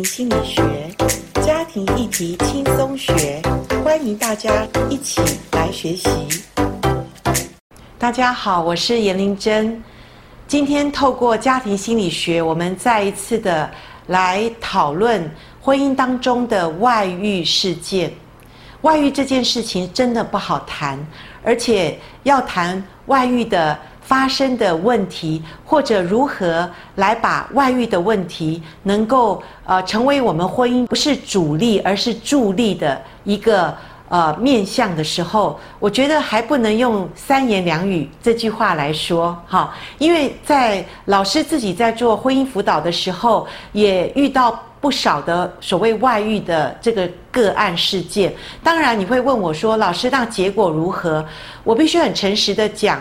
心理学，家庭议题轻松学，欢迎大家一起来学习。大家好，我是颜玲珍。今天透过家庭心理学，我们再一次的来讨论婚姻当中的外遇事件。外遇这件事情真的不好谈，而且要谈外遇的。发生的问题，或者如何来把外遇的问题能够呃成为我们婚姻不是主力而是助力的一个呃面向的时候，我觉得还不能用三言两语这句话来说哈，因为在老师自己在做婚姻辅导的时候，也遇到不少的所谓外遇的这个个案事件。当然你会问我说，老师，那结果如何？我必须很诚实的讲。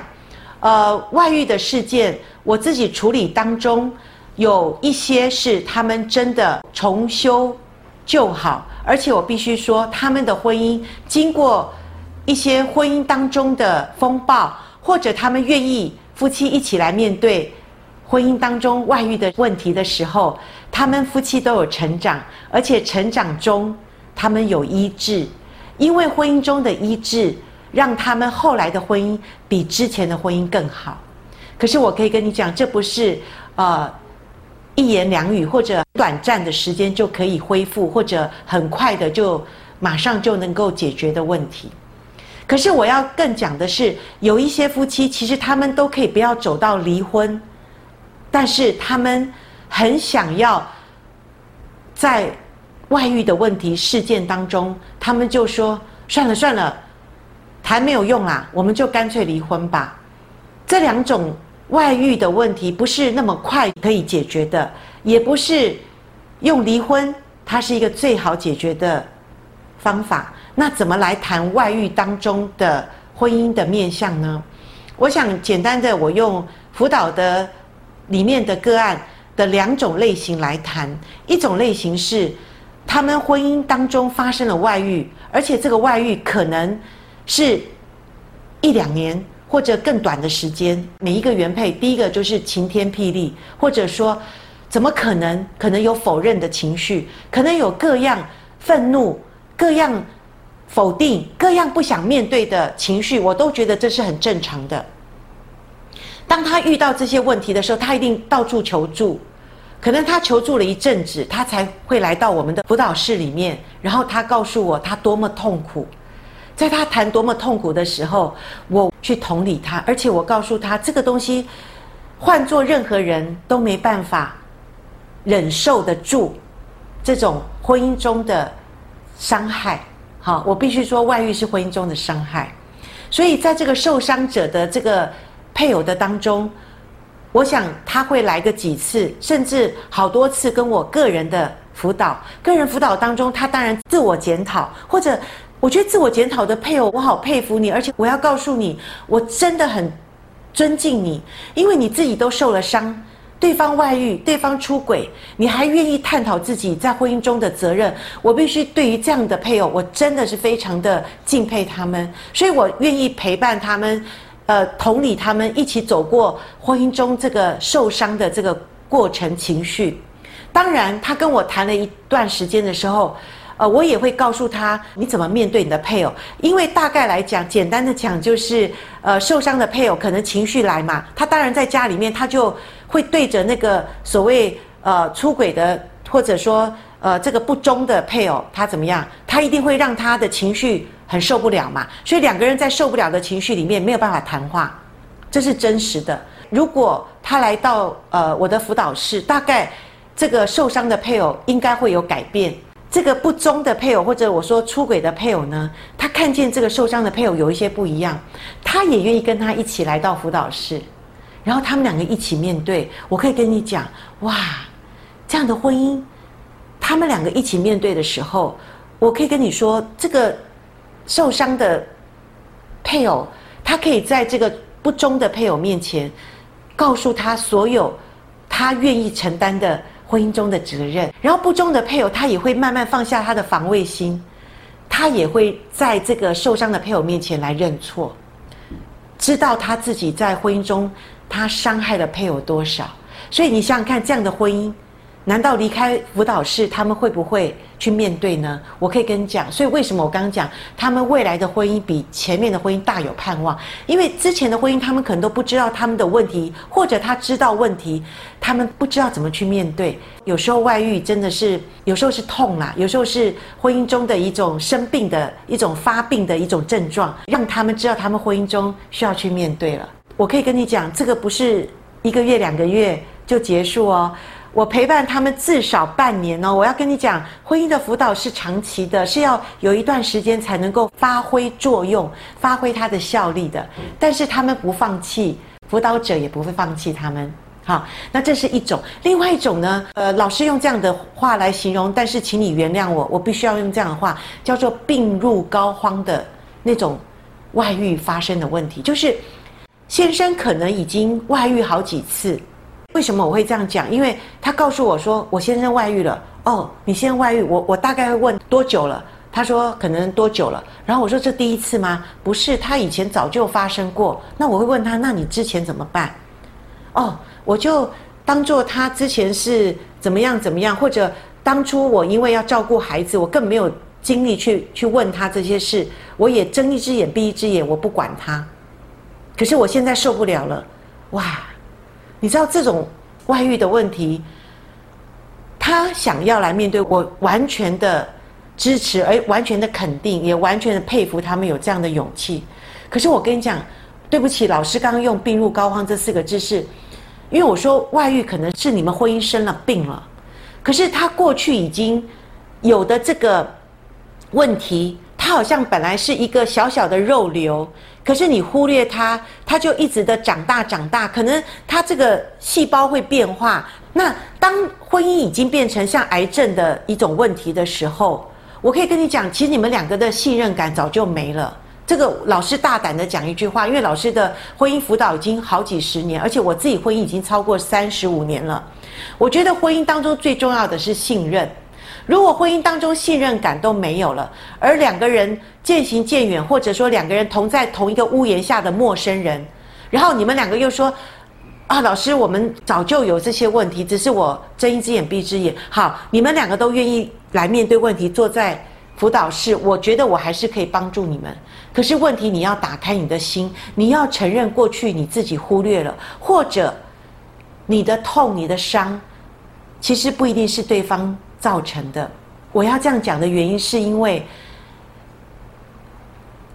呃，外遇的事件，我自己处理当中，有一些是他们真的重修旧好，而且我必须说，他们的婚姻经过一些婚姻当中的风暴，或者他们愿意夫妻一起来面对婚姻当中外遇的问题的时候，他们夫妻都有成长，而且成长中他们有医治，因为婚姻中的医治。让他们后来的婚姻比之前的婚姻更好，可是我可以跟你讲，这不是呃一言两语或者短暂的时间就可以恢复，或者很快的就马上就能够解决的问题。可是我要更讲的是，有一些夫妻其实他们都可以不要走到离婚，但是他们很想要在外遇的问题事件当中，他们就说算了算了。谈没有用啦，我们就干脆离婚吧。这两种外遇的问题不是那么快可以解决的，也不是用离婚，它是一个最好解决的方法。那怎么来谈外遇当中的婚姻的面相呢？我想简单的，我用辅导的里面的个案的两种类型来谈。一种类型是他们婚姻当中发生了外遇，而且这个外遇可能。是一两年或者更短的时间，每一个原配，第一个就是晴天霹雳，或者说，怎么可能？可能有否认的情绪，可能有各样愤怒、各样否定、各样不想面对的情绪，我都觉得这是很正常的。当他遇到这些问题的时候，他一定到处求助，可能他求助了一阵子，他才会来到我们的辅导室里面，然后他告诉我他多么痛苦。在他谈多么痛苦的时候，我去同理他，而且我告诉他，这个东西换做任何人都没办法忍受得住这种婚姻中的伤害。好，我必须说，外遇是婚姻中的伤害。所以，在这个受伤者的这个配偶的当中，我想他会来个几次，甚至好多次跟我个人的辅导。个人辅导当中，他当然自我检讨，或者。我觉得自我检讨的配偶，我好佩服你，而且我要告诉你，我真的很尊敬你，因为你自己都受了伤，对方外遇，对方出轨，你还愿意探讨自己在婚姻中的责任。我必须对于这样的配偶，我真的是非常的敬佩他们，所以我愿意陪伴他们，呃，同理他们一起走过婚姻中这个受伤的这个过程情绪。当然，他跟我谈了一段时间的时候。呃，我也会告诉他你怎么面对你的配偶，因为大概来讲，简单的讲就是，呃，受伤的配偶可能情绪来嘛，他当然在家里面他就会对着那个所谓呃出轨的或者说呃这个不忠的配偶，他怎么样？他一定会让他的情绪很受不了嘛，所以两个人在受不了的情绪里面没有办法谈话，这是真实的。如果他来到呃我的辅导室，大概这个受伤的配偶应该会有改变。这个不忠的配偶，或者我说出轨的配偶呢，他看见这个受伤的配偶有一些不一样，他也愿意跟他一起来到辅导室，然后他们两个一起面对。我可以跟你讲，哇，这样的婚姻，他们两个一起面对的时候，我可以跟你说，这个受伤的配偶，他可以在这个不忠的配偶面前，告诉他所有他愿意承担的。婚姻中的责任，然后不忠的配偶，他也会慢慢放下他的防卫心，他也会在这个受伤的配偶面前来认错，知道他自己在婚姻中他伤害了配偶多少。所以你想想看，这样的婚姻，难道离开辅导室，他们会不会去面对呢？我可以跟你讲，所以为什么我刚刚讲，他们未来的婚姻比前面的婚姻大有盼望？因为之前的婚姻，他们可能都不知道他们的问题，或者他知道问题，他们不知道怎么去面对。有时候外遇真的是，有时候是痛啦，有时候是婚姻中的一种生病的一种发病的一种症状，让他们知道他们婚姻中需要去面对了。我可以跟你讲，这个不是一个月两个月就结束哦。我陪伴他们至少半年哦，我要跟你讲，婚姻的辅导是长期的，是要有一段时间才能够发挥作用、发挥它的效力的。但是他们不放弃，辅导者也不会放弃他们。好，那这是一种。另外一种呢，呃，老师用这样的话来形容，但是请你原谅我，我必须要用这样的话，叫做病入膏肓的那种外遇发生的问题，就是先生可能已经外遇好几次。为什么我会这样讲？因为他告诉我说，我先生外遇了。哦，你先生外遇，我我大概会问多久了？他说可能多久了。然后我说这第一次吗？不是，他以前早就发生过。那我会问他，那你之前怎么办？哦，我就当做他之前是怎么样怎么样，或者当初我因为要照顾孩子，我更没有精力去去问他这些事，我也睁一只眼闭一只眼，我不管他。可是我现在受不了了，哇！你知道这种外遇的问题，他想要来面对，我完全的支持，而完全的肯定，也完全的佩服他们有这样的勇气。可是我跟你讲，对不起，老师刚刚用“病入膏肓”这四个字是，因为我说外遇可能是你们婚姻生了病了，可是他过去已经有的这个问题，他好像本来是一个小小的肉瘤。可是你忽略它，它就一直的长大长大，可能它这个细胞会变化。那当婚姻已经变成像癌症的一种问题的时候，我可以跟你讲，其实你们两个的信任感早就没了。这个老师大胆的讲一句话，因为老师的婚姻辅导已经好几十年，而且我自己婚姻已经超过三十五年了。我觉得婚姻当中最重要的是信任。如果婚姻当中信任感都没有了，而两个人渐行渐远，或者说两个人同在同一个屋檐下的陌生人，然后你们两个又说：“啊，老师，我们早就有这些问题，只是我睁一只眼闭一只眼。”好，你们两个都愿意来面对问题，坐在辅导室，我觉得我还是可以帮助你们。可是问题，你要打开你的心，你要承认过去你自己忽略了，或者你的痛、你的伤，其实不一定是对方。造成的，我要这样讲的原因，是因为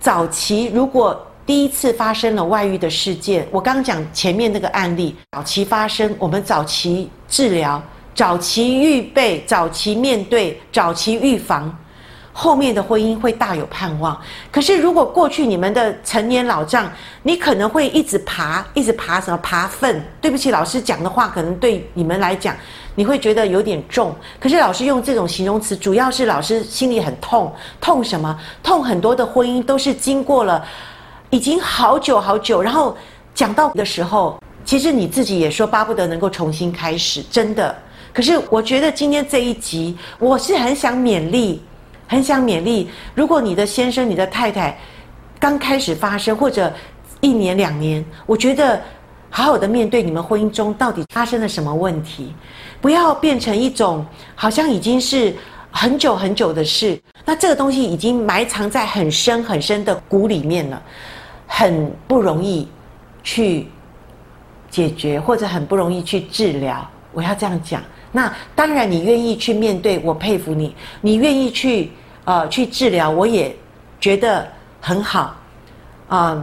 早期如果第一次发生了外遇的事件，我刚讲前面那个案例，早期发生，我们早期治疗、早期预备、早期面对、早期预防。后面的婚姻会大有盼望。可是，如果过去你们的成年老账，你可能会一直爬，一直爬什么爬粪？对不起，老师讲的话可能对你们来讲，你会觉得有点重。可是老师用这种形容词，主要是老师心里很痛，痛什么？痛很多的婚姻都是经过了已经好久好久，然后讲到的时候，其实你自己也说巴不得能够重新开始，真的。可是我觉得今天这一集，我是很想勉励。很想勉励，如果你的先生、你的太太刚开始发生，或者一年两年，我觉得好好的面对你们婚姻中到底发生了什么问题，不要变成一种好像已经是很久很久的事。那这个东西已经埋藏在很深很深的骨里面了，很不容易去解决，或者很不容易去治疗。我要这样讲。那当然，你愿意去面对，我佩服你。你愿意去呃去治疗，我也觉得很好啊、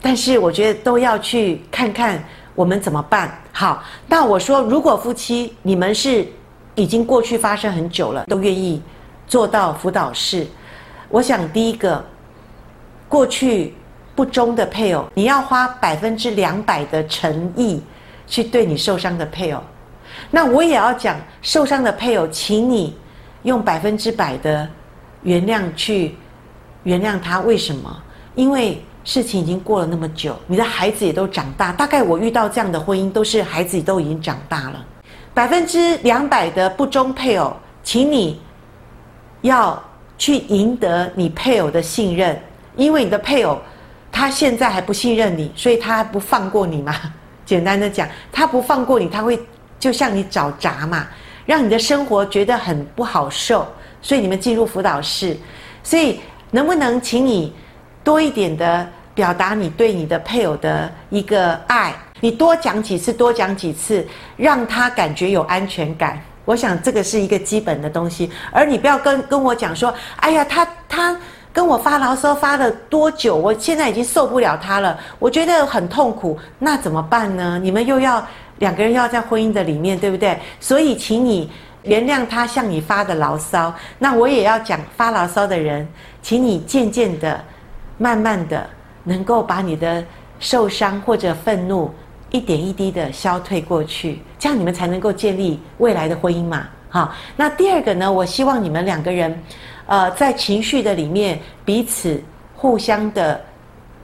但是我觉得都要去看看我们怎么办。好，那我说，如果夫妻你们是已经过去发生很久了，都愿意做到辅导室，我想第一个，过去不忠的配偶，你要花百分之两百的诚意去对你受伤的配偶。那我也要讲，受伤的配偶，请你用百分之百的原谅去原谅他。为什么？因为事情已经过了那么久，你的孩子也都长大。大概我遇到这样的婚姻，都是孩子都已经长大了。百分之两百的不忠配偶，请你要去赢得你配偶的信任，因为你的配偶他现在还不信任你，所以他不放过你嘛。简单的讲，他不放过你，他会。就像你找轧嘛，让你的生活觉得很不好受，所以你们进入辅导室。所以能不能请你多一点的表达你对你的配偶的一个爱？你多讲几次，多讲几次，让他感觉有安全感。我想这个是一个基本的东西，而你不要跟跟我讲说，哎呀，他他跟我发牢骚发了多久？我现在已经受不了他了，我觉得很痛苦，那怎么办呢？你们又要两个人要在婚姻的里面，对不对？所以，请你原谅他向你发的牢骚。那我也要讲发牢骚的人，请你渐渐的、慢慢的，能够把你的受伤或者愤怒。一点一滴的消退过去，这样你们才能够建立未来的婚姻嘛。好，那第二个呢？我希望你们两个人，呃，在情绪的里面彼此互相的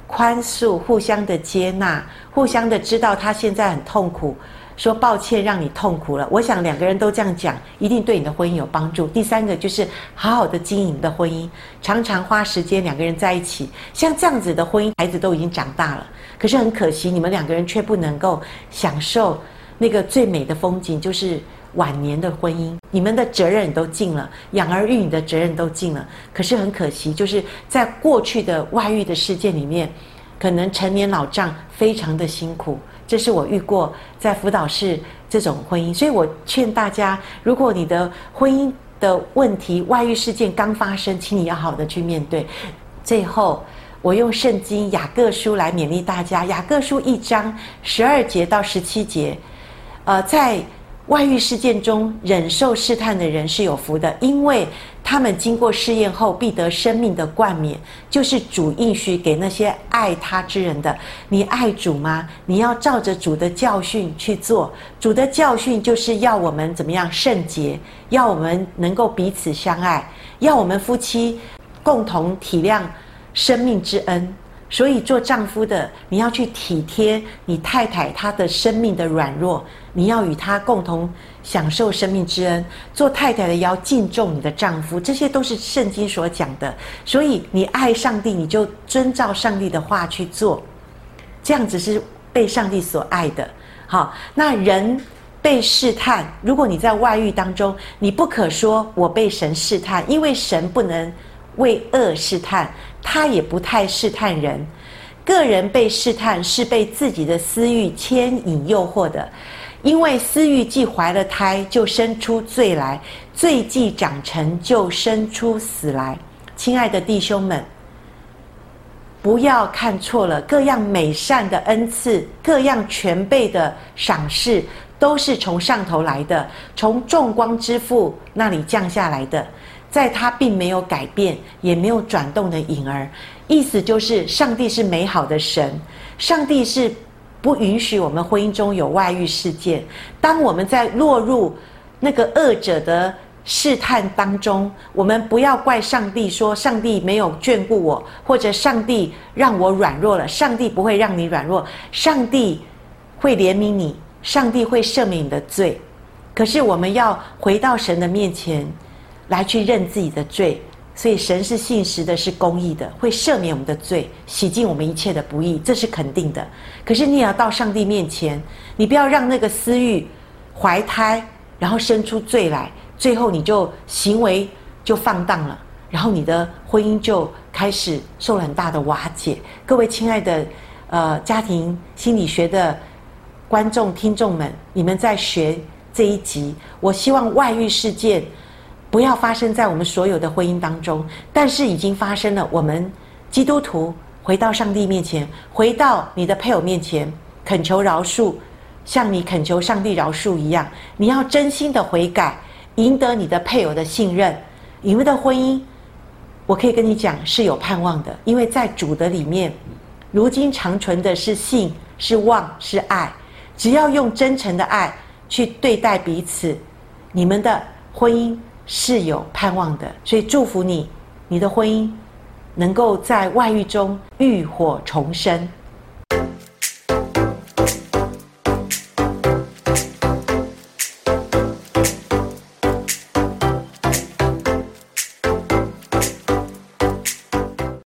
宽恕，互相的接纳，互相的知道他现在很痛苦。说抱歉，让你痛苦了。我想两个人都这样讲，一定对你的婚姻有帮助。第三个就是好好的经营的婚姻，常常花时间两个人在一起。像这样子的婚姻，孩子都已经长大了，可是很可惜，你们两个人却不能够享受那个最美的风景，就是晚年的婚姻。你们的责任都尽了，养儿育女的责任都尽了，可是很可惜，就是在过去的外遇的事件里面，可能成年老账，非常的辛苦。这是我遇过在辅导室这种婚姻，所以我劝大家，如果你的婚姻的问题、外遇事件刚发生，请你要好的去面对。最后，我用圣经雅各书来勉励大家，雅各书一章十二节到十七节，呃，在。外遇事件中忍受试探的人是有福的，因为他们经过试验后必得生命的冠冕，就是主应许给那些爱他之人的。你爱主吗？你要照着主的教训去做。主的教训就是要我们怎么样圣洁，要我们能够彼此相爱，要我们夫妻共同体谅生命之恩。所以，做丈夫的，你要去体贴你太太她的生命的软弱，你要与她共同享受生命之恩。做太太的要敬重你的丈夫，这些都是圣经所讲的。所以，你爱上帝，你就遵照上帝的话去做，这样子是被上帝所爱的。好，那人被试探，如果你在外遇当中，你不可说我被神试探，因为神不能为恶试探。他也不太试探人，个人被试探是被自己的私欲牵引诱惑的，因为私欲既怀了胎，就生出罪来；罪既长成，就生出死来。亲爱的弟兄们，不要看错了，各样美善的恩赐，各样全备的赏赐，都是从上头来的，从众光之父那里降下来的。在他并没有改变，也没有转动的影儿，意思就是上帝是美好的神，上帝是不允许我们婚姻中有外遇事件。当我们在落入那个恶者的试探当中，我们不要怪上帝，说上帝没有眷顾我，或者上帝让我软弱了。上帝不会让你软弱，上帝会怜悯你，上帝会赦免你的罪。可是我们要回到神的面前。来去认自己的罪，所以神是信实的，是公义的，会赦免我们的罪，洗净我们一切的不义，这是肯定的。可是你也要到上帝面前，你不要让那个私欲怀胎，然后生出罪来，最后你就行为就放荡了，然后你的婚姻就开始受了很大的瓦解。各位亲爱的，呃，家庭心理学的观众听众们，你们在学这一集，我希望外遇事件。不要发生在我们所有的婚姻当中，但是已经发生了。我们基督徒回到上帝面前，回到你的配偶面前，恳求饶恕，像你恳求上帝饶恕一样。你要真心的悔改，赢得你的配偶的信任。你们的婚姻，我可以跟你讲是有盼望的，因为在主的里面，如今长存的是信、是望、是爱。只要用真诚的爱去对待彼此，你们的婚姻。是有盼望的，所以祝福你，你的婚姻能够在外遇中浴火重生。